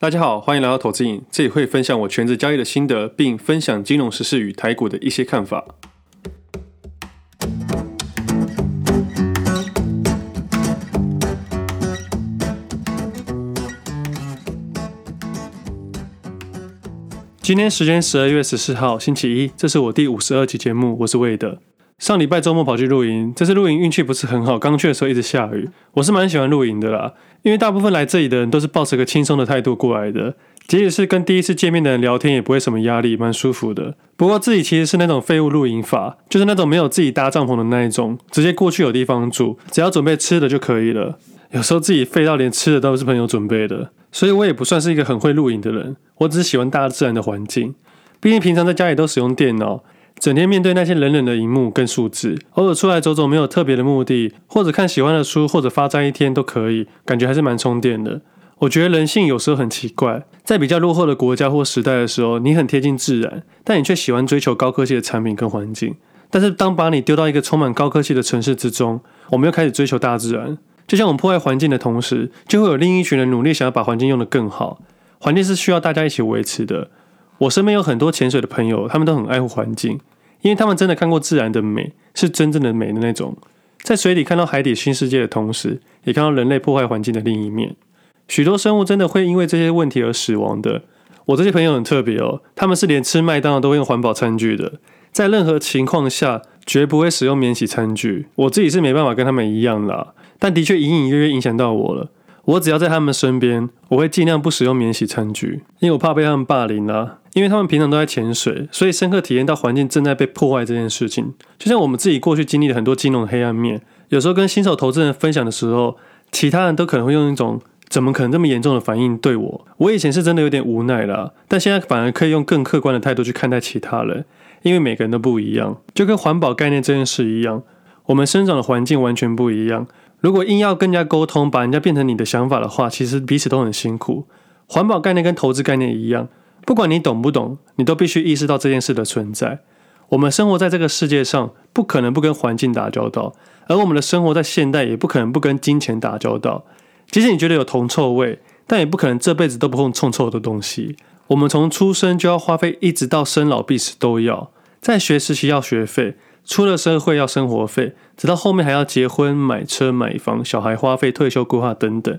大家好，欢迎来到投资瘾，这里会分享我全职交易的心得，并分享金融时事与台股的一些看法。今天时间十二月十四号星期一，这是我第五十二期节目，我是魏德。上礼拜周末跑去露营，这次露营运气不是很好，刚去的时候一直下雨。我是蛮喜欢露营的啦，因为大部分来这里的人都是抱着个轻松的态度过来的，即使是跟第一次见面的人聊天，也不会什么压力，蛮舒服的。不过自己其实是那种废物露营法，就是那种没有自己搭帐篷的那一种，直接过去有地方住，只要准备吃的就可以了。有时候自己废到连吃的都是朋友准备的，所以我也不算是一个很会露营的人，我只是喜欢大自然的环境。毕竟平常在家里都使用电脑。整天面对那些冷冷的荧幕跟数字，偶尔出来走走，没有特别的目的，或者看喜欢的书，或者发呆一天都可以，感觉还是蛮充电的。我觉得人性有时候很奇怪，在比较落后的国家或时代的时候，你很贴近自然，但你却喜欢追求高科技的产品跟环境。但是当把你丢到一个充满高科技的城市之中，我们又开始追求大自然。就像我们破坏环境的同时，就会有另一群人努力想要把环境用得更好。环境是需要大家一起维持的。我身边有很多潜水的朋友，他们都很爱护环境，因为他们真的看过自然的美，是真正的美的那种。在水里看到海底新世界的同时，也看到人类破坏环境的另一面。许多生物真的会因为这些问题而死亡的。我这些朋友很特别哦，他们是连吃麦当劳都会用环保餐具的，在任何情况下绝不会使用免洗餐具。我自己是没办法跟他们一样啦，但的确隐隐约约影响到我了。我只要在他们身边，我会尽量不使用免洗餐具，因为我怕被他们霸凌啊。因为他们平常都在潜水，所以深刻体验到环境正在被破坏这件事情。就像我们自己过去经历了很多金融的黑暗面，有时候跟新手投资人分享的时候，其他人都可能会用一种“怎么可能这么严重的反应”对我。我以前是真的有点无奈啦，但现在反而可以用更客观的态度去看待其他人，因为每个人都不一样，就跟环保概念这件事一样，我们生长的环境完全不一样。如果硬要跟人家沟通，把人家变成你的想法的话，其实彼此都很辛苦。环保概念跟投资概念一样，不管你懂不懂，你都必须意识到这件事的存在。我们生活在这个世界上，不可能不跟环境打交道，而我们的生活在现代，也不可能不跟金钱打交道。即使你觉得有铜臭味，但也不可能这辈子都不碰臭臭的东西。我们从出生就要花费，一直到生老病死都要。在学时期要学费。出了社会要生活费，直到后面还要结婚、买车、买房、小孩花费、退休规划等等。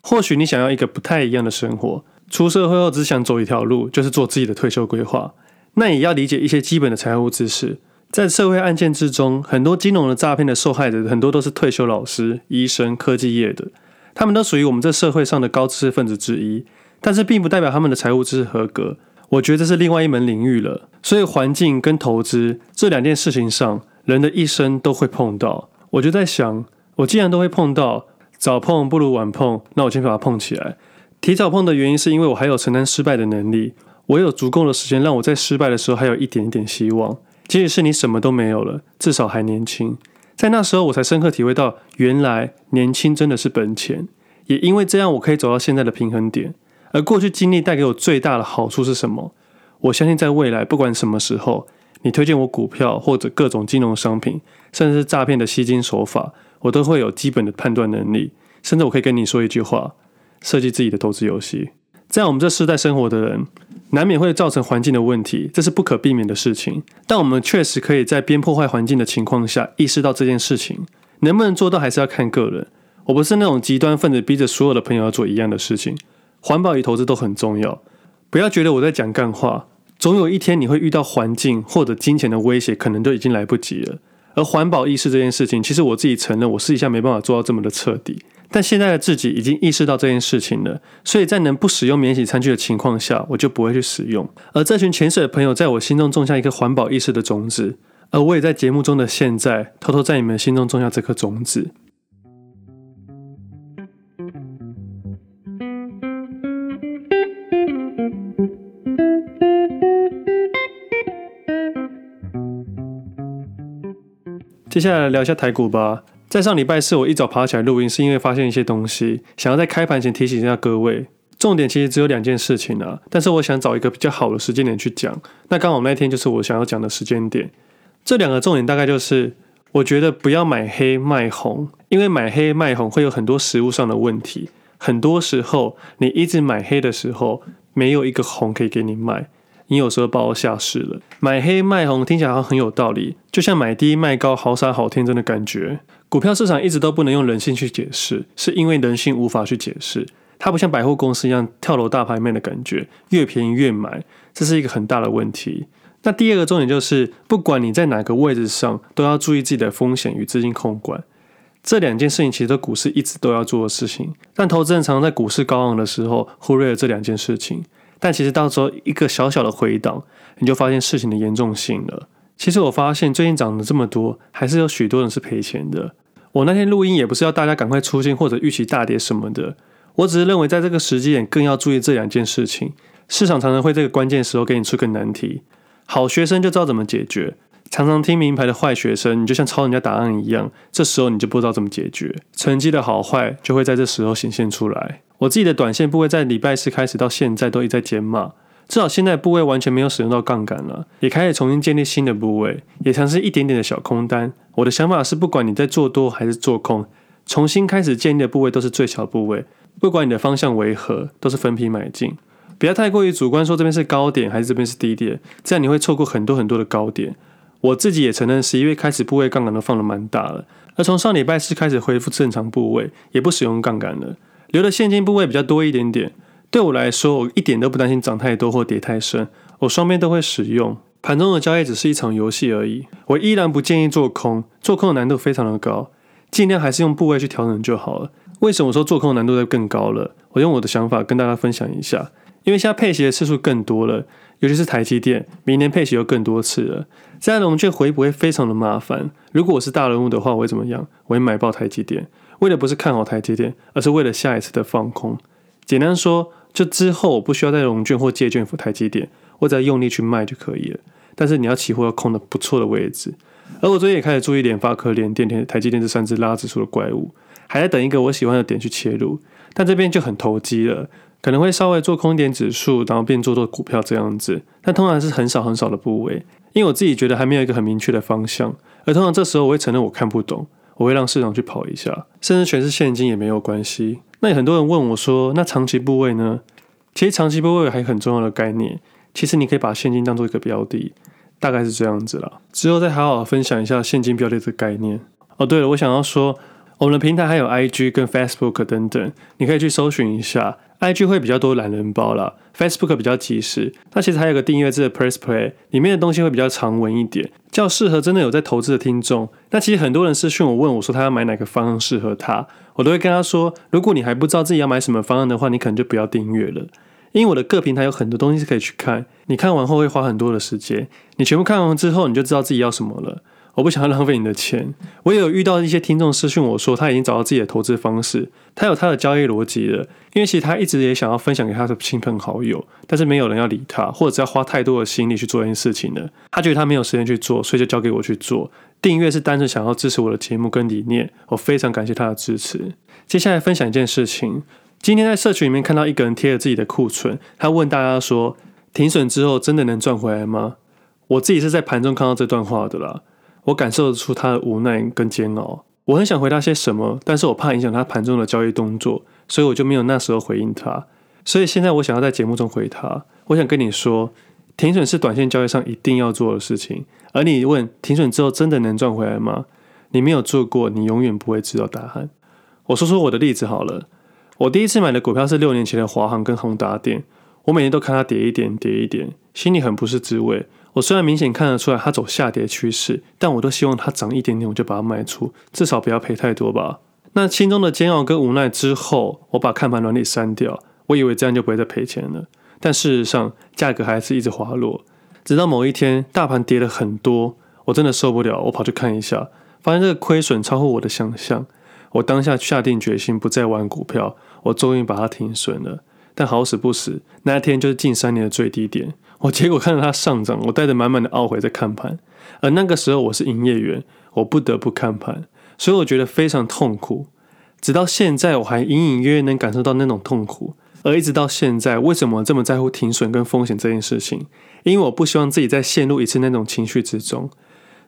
或许你想要一个不太一样的生活，出社会后只想走一条路，就是做自己的退休规划。那也要理解一些基本的财务知识。在社会案件之中，很多金融的诈骗的受害者，很多都是退休老师、医生、科技业的，他们都属于我们这社会上的高知识分子之一，但是并不代表他们的财务知识合格。我觉得这是另外一门领域了，所以环境跟投资这两件事情上，人的一生都会碰到。我就在想，我既然都会碰到，早碰不如晚碰，那我先把它碰起来。提早碰的原因是因为我还有承担失败的能力，我有足够的时间让我在失败的时候还有一点点希望。即使是你什么都没有了，至少还年轻。在那时候，我才深刻体会到，原来年轻真的是本钱。也因为这样，我可以走到现在的平衡点。而过去经历带给我最大的好处是什么？我相信在未来，不管什么时候，你推荐我股票或者各种金融商品，甚至是诈骗的吸金手法，我都会有基本的判断能力。甚至我可以跟你说一句话：设计自己的投资游戏。在我们这世代生活的人，难免会造成环境的问题，这是不可避免的事情。但我们确实可以在边破坏环境的情况下，意识到这件事情能不能做到，还是要看个人。我不是那种极端分子，逼着所有的朋友要做一样的事情。环保与投资都很重要，不要觉得我在讲干话。总有一天你会遇到环境或者金钱的威胁，可能都已经来不及了。而环保意识这件事情，其实我自己承认，我私底下没办法做到这么的彻底。但现在的自己已经意识到这件事情了，所以在能不使用免洗餐具的情况下，我就不会去使用。而这群潜水的朋友在我心中种下一颗环保意识的种子，而我也在节目中的现在，偷偷在你们心中种下这颗种子。接下来聊一下台股吧。在上礼拜四，我一早爬起来录音，是因为发现一些东西，想要在开盘前提醒一下各位。重点其实只有两件事情啊，但是我想找一个比较好的时间点去讲。那刚好那天就是我想要讲的时间点。这两个重点大概就是，我觉得不要买黑卖红，因为买黑卖红会有很多实物上的问题。很多时候你一直买黑的时候，没有一个红可以给你卖。你有时候把我吓死了。买黑卖红听起来好像很有道理，就像买低卖高，好傻好天真的感觉。股票市场一直都不能用人性去解释，是因为人性无法去解释。它不像百货公司一样跳楼大拍卖的感觉，越便宜越买，这是一个很大的问题。那第二个重点就是，不管你在哪个位置上，都要注意自己的风险与资金控管。这两件事情其实都股市一直都要做的事情，但投资人常常在股市高昂的时候忽略了这两件事情。但其实到时候一个小小的回档，你就发现事情的严重性了。其实我发现最近涨了这么多，还是有许多人是赔钱的。我那天录音也不是要大家赶快出金或者预期大跌什么的，我只是认为在这个时机点更要注意这两件事情。市场常常会这个关键时候给你出个难题，好学生就知道怎么解决，常常听明牌的坏学生，你就像抄人家答案一样，这时候你就不知道怎么解决，成绩的好坏就会在这时候显现出来。我自己的短线部位在礼拜四开始到现在都一再减码，至少现在部位完全没有使用到杠杆了，也开始重新建立新的部位，也尝试一点点的小空单。我的想法是，不管你在做多还是做空，重新开始建立的部位都是最小部位，不管你的方向为何，都是分批买进，不要太过于主观说这边是高点还是这边是低点，这样你会错过很多很多的高点。我自己也承认，十一月开始部位杠杆都放得蛮大了，而从上礼拜四开始恢复正常部位，也不使用杠杆了。留的现金部位比较多一点点，对我来说，我一点都不担心涨太多或跌太深，我双边都会使用。盘中的交易只是一场游戏而已，我依然不建议做空，做空的难度非常的高，尽量还是用部位去调整就好了。为什么说做空的难度会更高了？我用我的想法跟大家分享一下，因为现在配息的次数更多了，尤其是台积电，明年配息又更多次了，这样融券回补会非常的麻烦。如果我是大人物的话，我会怎么样？我会买爆台积电。为的不是看好台积电，而是为了下一次的放空。简单说，就之后我不需要再融券或借券付台积电，我只要用力去卖就可以了。但是你要期货要空的不错的位置。而我最近也开始注意联发科、联电、台积电这三只拉指数的怪物，还在等一个我喜欢的点去切入。但这边就很投机了，可能会稍微做空一点指数，然后变做做股票这样子。但通常是很少很少的部位，因为我自己觉得还没有一个很明确的方向。而通常这时候我会承认我看不懂。我会让市场去跑一下，甚至全是现金也没有关系。那有很多人问我说：“那长期部位呢？”其实长期部位还很重要的概念，其实你可以把现金当做一个标的，大概是这样子啦。之后再好好分享一下现金标的这个概念。哦，对了，我想要说，我们的平台还有 IG 跟 Facebook 等等，你可以去搜寻一下。IG 会比较多懒人包啦，Facebook 比较及时。那其实还有个订阅制的 Press Play，里面的东西会比较长文一点，较适合真的有在投资的听众。那其实很多人私讯我问我说他要买哪个方案适合他，我都会跟他说，如果你还不知道自己要买什么方案的话，你可能就不要订阅了，因为我的各平台有很多东西是可以去看，你看完后会花很多的时间，你全部看完之后你就知道自己要什么了。我不想要浪费你的钱。我也有遇到一些听众私讯我说，他已经找到自己的投资方式，他有他的交易逻辑了。因为其实他一直也想要分享给他的亲朋好友，但是没有人要理他，或者要花太多的心力去做这件事情了。他觉得他没有时间去做，所以就交给我去做。订阅是单纯想要支持我的节目跟理念，我非常感谢他的支持。接下来分享一件事情，今天在社群里面看到一个人贴了自己的库存，他问大家说，停损之后真的能赚回来吗？我自己是在盘中看到这段话的啦。我感受得出他的无奈跟煎熬，我很想回答些什么，但是我怕影响他盘中的交易动作，所以我就没有那时候回应他。所以现在我想要在节目中回他，我想跟你说，停损是短线交易上一定要做的事情。而你问停损之后真的能赚回来吗？你没有做过，你永远不会知道答案。我说说我的例子好了，我第一次买的股票是六年前的华航跟宏达电，我每天都看它跌一点跌一点，心里很不是滋味。我虽然明显看得出来它走下跌趋势，但我都希望它涨一点点，我就把它卖出，至少不要赔太多吧。那心中的煎熬跟无奈之后，我把看盘软体删掉，我以为这样就不会再赔钱了。但事实上，价格还是一直滑落，直到某一天大盘跌了很多，我真的受不了，我跑去看一下，发现这个亏损超乎我的想象。我当下下定决心不再玩股票，我终于把它停损了。但好死不死，那一天就是近三年的最低点。我结果看到它上涨，我带着满满的懊悔在看盘，而那个时候我是营业员，我不得不看盘，所以我觉得非常痛苦。直到现在，我还隐隐约约能感受到那种痛苦。而一直到现在，为什么这么在乎停损跟风险这件事情？因为我不希望自己再陷入一次那种情绪之中。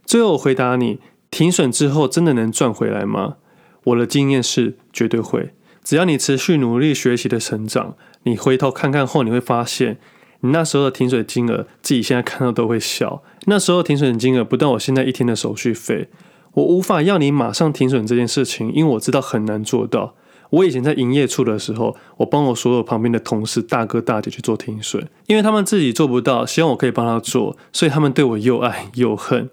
最后我回答你：停损之后真的能赚回来吗？我的经验是绝对会。只要你持续努力学习的成长，你回头看看后，你会发现，你那时候的停损金额，自己现在看到都会笑。那时候停损金额不到我现在一天的手续费。我无法要你马上停损这件事情，因为我知道很难做到。我以前在营业处的时候，我帮我所有旁边的同事大哥大姐去做停损，因为他们自己做不到，希望我可以帮他做，所以他们对我又爱又恨。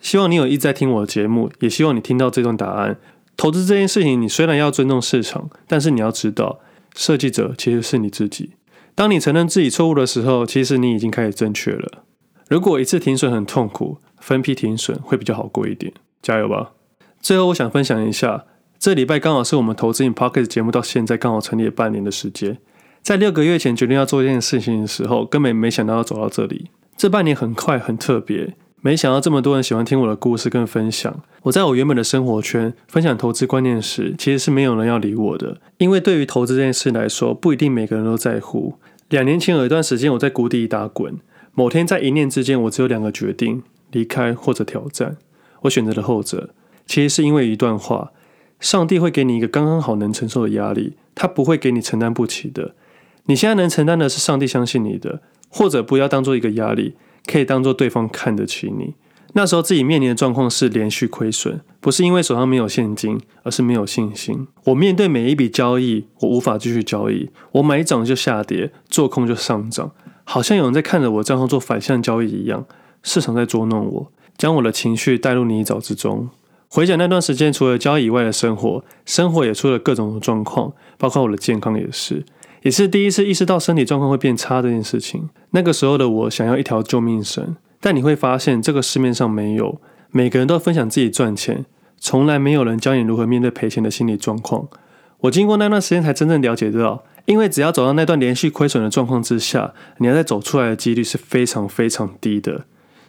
希望你有意在听我的节目，也希望你听到这段答案。投资这件事情，你虽然要尊重市场，但是你要知道，设计者其实是你自己。当你承认自己错误的时候，其实你已经开始正确了。如果一次停损很痛苦，分批停损会比较好过一点。加油吧！最后，我想分享一下，这礼拜刚好是我们投资瘾 Podcast 节目到现在刚好成立半年的时间。在六个月前决定要做这件事情的时候，根本没想到要走到这里。这半年很快很特别。没想到这么多人喜欢听我的故事跟分享。我在我原本的生活圈分享投资观念时，其实是没有人要理我的，因为对于投资这件事来说，不一定每个人都在乎。两年前有一段时间我在谷底打滚，某天在一念之间，我只有两个决定：离开或者挑战。我选择了后者，其实是因为一段话：上帝会给你一个刚刚好能承受的压力，他不会给你承担不起的。你现在能承担的是上帝相信你的，或者不要当做一个压力。可以当做对方看得起你。那时候自己面临的状况是连续亏损，不是因为手上没有现金，而是没有信心。我面对每一笔交易，我无法继续交易。我买涨就下跌，做空就上涨，好像有人在看着我账号做反向交易一样。市场在捉弄我，将我的情绪带入泥沼之中。回想那段时间，除了交易以外的生活，生活也出了各种状况，包括我的健康也是。也是第一次意识到身体状况会变差这件事情。那个时候的我想要一条救命绳，但你会发现这个市面上没有。每个人都分享自己赚钱，从来没有人教你如何面对赔钱的心理状况。我经过那段时间才真正了解到，因为只要走到那段连续亏损的状况之下，你要再走出来的几率是非常非常低的。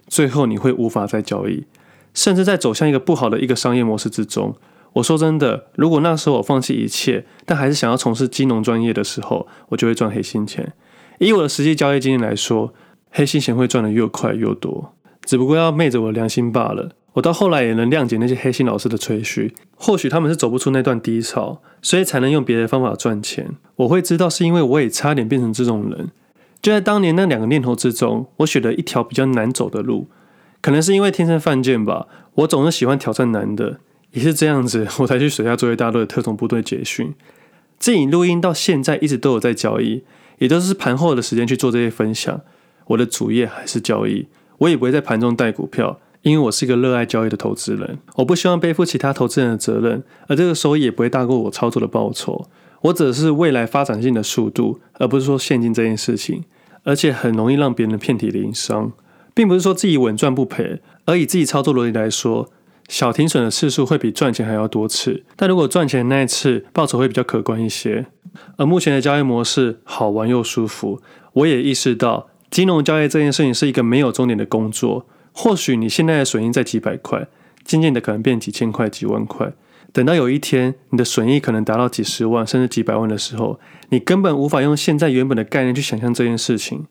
最后你会无法再交易，甚至在走向一个不好的一个商业模式之中。我说真的，如果那时候我放弃一切，但还是想要从事金融专业的时候，我就会赚黑心钱。以我的实际交易经验来说，黑心钱会赚得越快越多，只不过要昧着我的良心罢了。我到后来也能谅解那些黑心老师的吹嘘，或许他们是走不出那段低潮，所以才能用别的方法赚钱。我会知道是因为我也差点变成这种人。就在当年那两个念头之中，我选了一条比较难走的路，可能是因为天生犯贱吧，我总是喜欢挑战难的。也是这样子，我才去水下作业大队的特种部队结训。自己录音到现在一直都有在交易，也都是盘后的时间去做这些分享。我的主业还是交易，我也不会在盘中带股票，因为我是一个热爱交易的投资人。我不希望背负其他投资人的责任，而这个收益也不会大过我操作的报酬。我指的是未来发展性的速度，而不是说现金这件事情。而且很容易让别人遍体鳞伤，并不是说自己稳赚不赔，而以自己操作逻辑来说。小停损的次数会比赚钱还要多次，但如果赚钱那一次报酬会比较可观一些。而目前的交易模式好玩又舒服，我也意识到金融交易这件事情是一个没有终点的工作。或许你现在的损益在几百块，渐渐的可能变几千块、几万块。等到有一天你的损益可能达到几十万甚至几百万的时候，你根本无法用现在原本的概念去想象这件事情。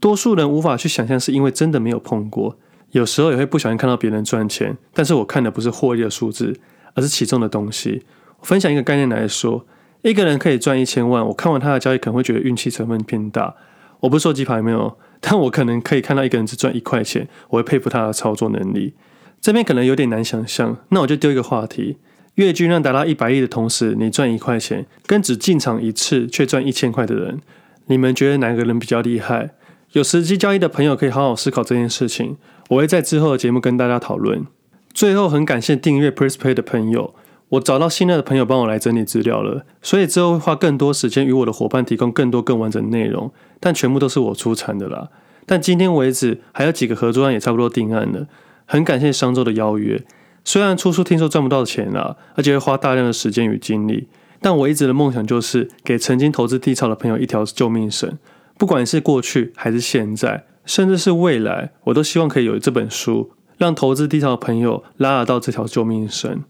多数人无法去想象，是因为真的没有碰过。有时候也会不小心看到别人赚钱，但是我看的不是获利的数字，而是其中的东西。分享一个概念来说，一个人可以赚一千万，我看完他的交易可能会觉得运气成分偏大。我不说鸡排没有，但我可能可以看到一个人只赚一块钱，我会佩服他的操作能力。这边可能有点难想象，那我就丢一个话题：月均量达到一百亿的同时，你赚一块钱，跟只进场一次却赚一千块的人，你们觉得哪个人比较厉害？有实际交易的朋友可以好好思考这件事情。我会在之后的节目跟大家讨论。最后，很感谢订阅 PressPlay 的朋友，我找到信任的朋友帮我来整理资料了，所以之后会花更多时间与我的伙伴提供更多更完整的内容，但全部都是我出产的啦。但今天为止，还有几个合作案也差不多定案了，很感谢商周的邀约。虽然出书听说赚不到钱啦，而且会花大量的时间与精力，但我一直的梦想就是给曾经投资低潮的朋友一条救命绳，不管是过去还是现在。甚至是未来，我都希望可以有这本书，让投资低潮的朋友拉得到这条救命绳。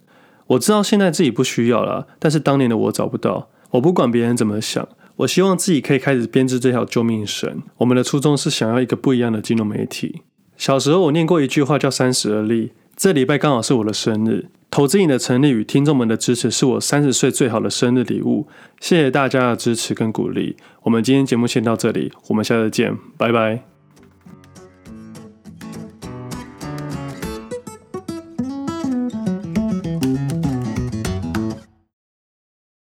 我知道现在自己不需要了，但是当年的我找不到。我不管别人怎么想，我希望自己可以开始编织这条救命绳。我们的初衷是想要一个不一样的金融媒体。小时候我念过一句话叫“三十而立”，这礼拜刚好是我的生日，投资瘾的成立与听众们的支持是我三十岁最好的生日礼物。谢谢大家的支持跟鼓励。我们今天节目先到这里，我们下次见，拜拜。